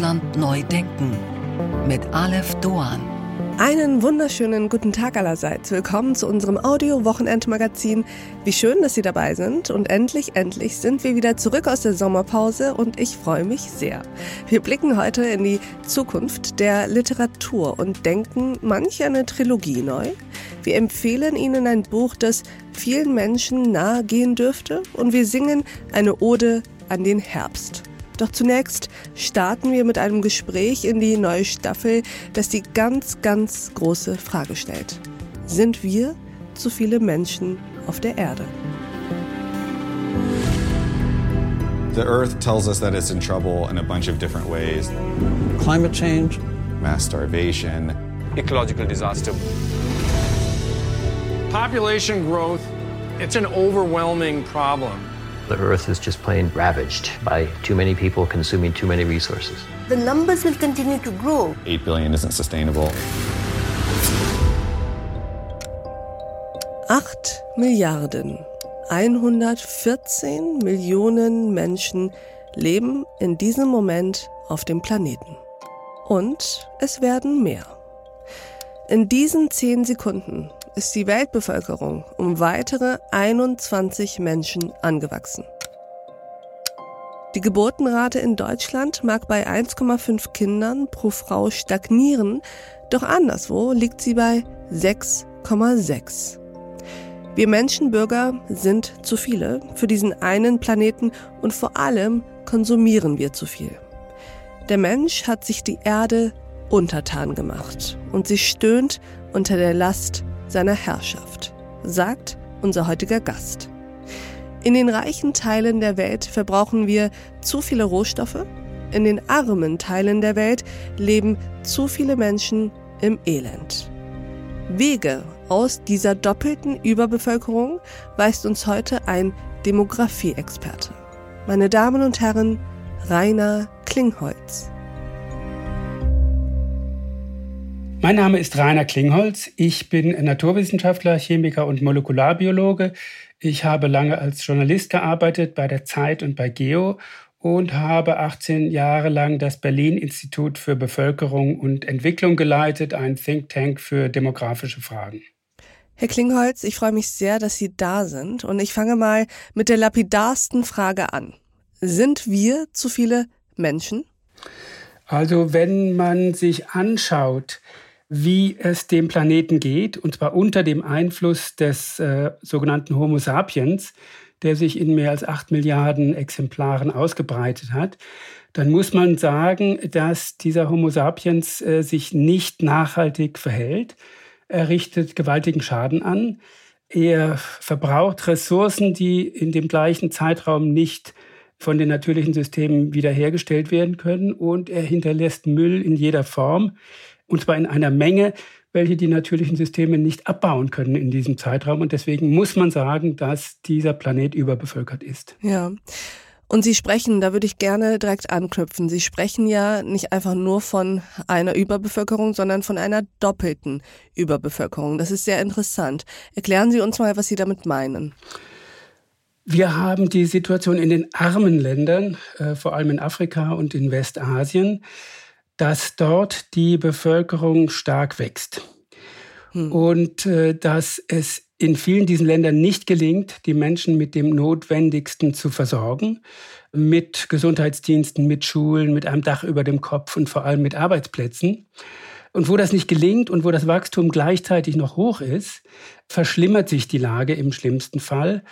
Deutschland neu denken mit Aleph Doan. Einen wunderschönen guten Tag allerseits. Willkommen zu unserem Audio-Wochenendmagazin. Wie schön, dass Sie dabei sind. Und endlich, endlich sind wir wieder zurück aus der Sommerpause und ich freue mich sehr. Wir blicken heute in die Zukunft der Literatur und denken manch eine Trilogie neu. Wir empfehlen Ihnen ein Buch, das vielen Menschen nahe gehen dürfte und wir singen eine Ode an den Herbst. Doch zunächst starten wir mit einem Gespräch in die neue Staffel, das die ganz, ganz große Frage stellt. Sind wir zu viele Menschen auf der Erde? The Earth tells us that it's in trouble in a bunch of different ways. Climate change, mass starvation, ecological disaster. Population growth, it's an overwhelming problem. The earth is just plain ravaged by too many people consuming too many resources. The numbers will continue to grow. 8 billion isn't sustainable. 8 Milliarden 114 Millionen Menschen leben in diesem Moment auf dem Planeten. Und es werden mehr. In diesen 10 Sekunden ist die Weltbevölkerung um weitere 21 Menschen angewachsen. Die Geburtenrate in Deutschland mag bei 1,5 Kindern pro Frau stagnieren, doch anderswo liegt sie bei 6,6. Wir Menschenbürger sind zu viele für diesen einen Planeten und vor allem konsumieren wir zu viel. Der Mensch hat sich die Erde untertan gemacht und sie stöhnt unter der Last seiner Herrschaft, sagt unser heutiger Gast. In den reichen Teilen der Welt verbrauchen wir zu viele Rohstoffe, in den armen Teilen der Welt leben zu viele Menschen im Elend. Wege aus dieser doppelten Überbevölkerung weist uns heute ein Demografieexperte. Meine Damen und Herren, Rainer Klingholz. Mein Name ist Rainer Klingholz. Ich bin Naturwissenschaftler, Chemiker und Molekularbiologe. Ich habe lange als Journalist gearbeitet bei der Zeit und bei Geo und habe 18 Jahre lang das Berlin Institut für Bevölkerung und Entwicklung geleitet, ein Think Tank für demografische Fragen. Herr Klingholz, ich freue mich sehr, dass Sie da sind und ich fange mal mit der lapidarsten Frage an. Sind wir zu viele Menschen? Also wenn man sich anschaut, wie es dem Planeten geht, und zwar unter dem Einfluss des äh, sogenannten Homo sapiens, der sich in mehr als acht Milliarden Exemplaren ausgebreitet hat, dann muss man sagen, dass dieser Homo sapiens äh, sich nicht nachhaltig verhält. Er richtet gewaltigen Schaden an. Er verbraucht Ressourcen, die in dem gleichen Zeitraum nicht von den natürlichen Systemen wiederhergestellt werden können. Und er hinterlässt Müll in jeder Form. Und zwar in einer Menge, welche die natürlichen Systeme nicht abbauen können in diesem Zeitraum. Und deswegen muss man sagen, dass dieser Planet überbevölkert ist. Ja. Und Sie sprechen, da würde ich gerne direkt anknüpfen. Sie sprechen ja nicht einfach nur von einer Überbevölkerung, sondern von einer doppelten Überbevölkerung. Das ist sehr interessant. Erklären Sie uns mal, was Sie damit meinen. Wir haben die Situation in den armen Ländern, äh, vor allem in Afrika und in Westasien, dass dort die Bevölkerung stark wächst. Hm. Und äh, dass es in vielen diesen Ländern nicht gelingt, die Menschen mit dem Notwendigsten zu versorgen, mit Gesundheitsdiensten, mit Schulen, mit einem Dach über dem Kopf und vor allem mit Arbeitsplätzen. Und wo das nicht gelingt und wo das Wachstum gleichzeitig noch hoch ist, verschlimmert sich die Lage im schlimmsten Fall.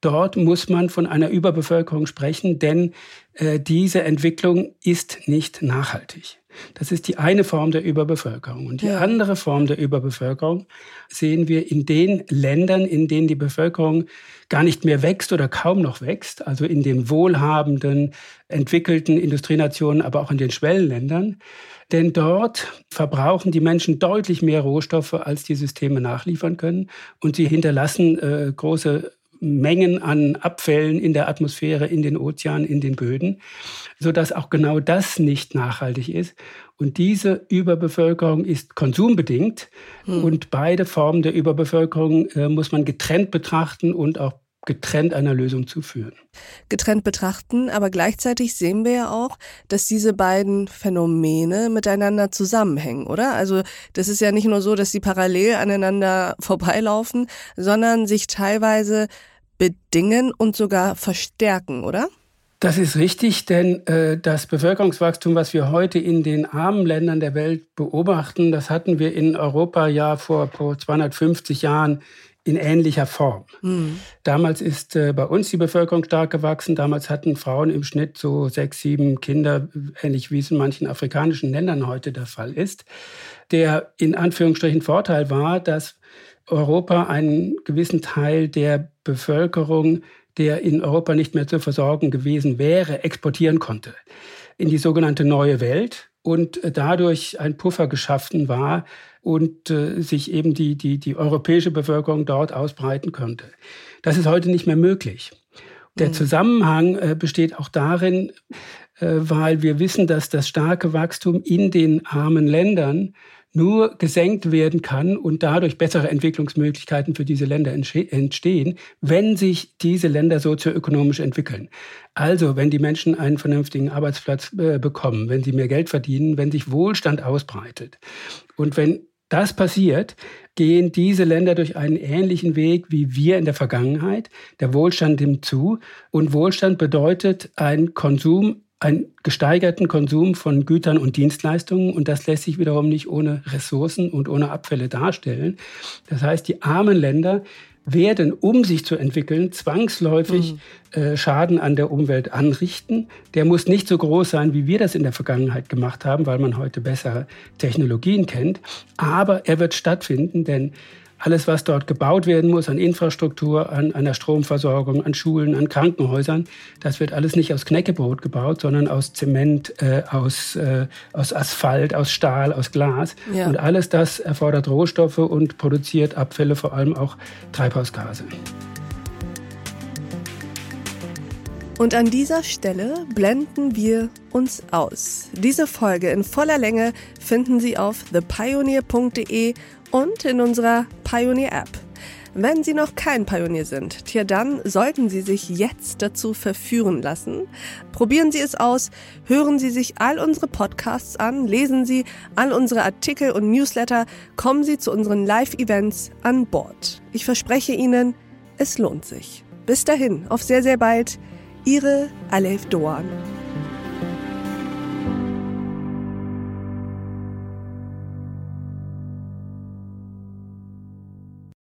Dort muss man von einer Überbevölkerung sprechen, denn äh, diese Entwicklung ist nicht nachhaltig. Das ist die eine Form der Überbevölkerung. Und die ja. andere Form der Überbevölkerung sehen wir in den Ländern, in denen die Bevölkerung gar nicht mehr wächst oder kaum noch wächst, also in den wohlhabenden, entwickelten Industrienationen, aber auch in den Schwellenländern. Denn dort verbrauchen die Menschen deutlich mehr Rohstoffe, als die Systeme nachliefern können. Und sie hinterlassen äh, große Mengen an Abfällen in der Atmosphäre, in den Ozeanen, in den Böden, sodass auch genau das nicht nachhaltig ist. Und diese Überbevölkerung ist konsumbedingt hm. und beide Formen der Überbevölkerung äh, muss man getrennt betrachten und auch getrennt einer Lösung zu führen. Getrennt betrachten, aber gleichzeitig sehen wir ja auch, dass diese beiden Phänomene miteinander zusammenhängen, oder? Also das ist ja nicht nur so, dass sie parallel aneinander vorbeilaufen, sondern sich teilweise bedingen und sogar verstärken, oder? Das ist richtig, denn äh, das Bevölkerungswachstum, was wir heute in den armen Ländern der Welt beobachten, das hatten wir in Europa ja vor, vor 250 Jahren in ähnlicher Form. Mhm. Damals ist äh, bei uns die Bevölkerung stark gewachsen. Damals hatten Frauen im Schnitt so sechs, sieben Kinder, ähnlich wie es in manchen afrikanischen Ländern heute der Fall ist. Der in Anführungsstrichen Vorteil war, dass Europa einen gewissen Teil der Bevölkerung, der in Europa nicht mehr zu versorgen gewesen wäre, exportieren konnte in die sogenannte neue Welt und dadurch ein Puffer geschaffen war, und äh, sich eben die, die, die europäische Bevölkerung dort ausbreiten könnte. Das ist heute nicht mehr möglich. Der mhm. Zusammenhang äh, besteht auch darin, äh, weil wir wissen, dass das starke Wachstum in den armen Ländern nur gesenkt werden kann und dadurch bessere Entwicklungsmöglichkeiten für diese Länder entstehen, wenn sich diese Länder sozioökonomisch entwickeln. Also wenn die Menschen einen vernünftigen Arbeitsplatz äh, bekommen, wenn sie mehr Geld verdienen, wenn sich Wohlstand ausbreitet und wenn das passiert, gehen diese Länder durch einen ähnlichen Weg wie wir in der Vergangenheit. Der Wohlstand nimmt zu und Wohlstand bedeutet ein Konsum, einen gesteigerten Konsum von Gütern und Dienstleistungen und das lässt sich wiederum nicht ohne Ressourcen und ohne Abfälle darstellen. Das heißt, die armen Länder werden, um sich zu entwickeln, zwangsläufig mhm. äh, Schaden an der Umwelt anrichten. Der muss nicht so groß sein, wie wir das in der Vergangenheit gemacht haben, weil man heute bessere Technologien kennt. Aber er wird stattfinden, denn alles, was dort gebaut werden muss an Infrastruktur, an einer Stromversorgung, an Schulen, an Krankenhäusern, das wird alles nicht aus Knäckebrot gebaut, sondern aus Zement, äh, aus, äh, aus Asphalt, aus Stahl, aus Glas. Ja. Und alles das erfordert Rohstoffe und produziert Abfälle, vor allem auch Treibhausgase. Und an dieser Stelle blenden wir uns aus. Diese Folge in voller Länge finden Sie auf thepioneer.de und in unserer Pioneer App. Wenn Sie noch kein Pionier sind, tja dann sollten Sie sich jetzt dazu verführen lassen. Probieren Sie es aus, hören Sie sich all unsere Podcasts an, lesen Sie all unsere Artikel und Newsletter, kommen Sie zu unseren Live-Events an Bord. Ich verspreche Ihnen, es lohnt sich. Bis dahin, auf sehr, sehr bald. Ihre Alef Doan.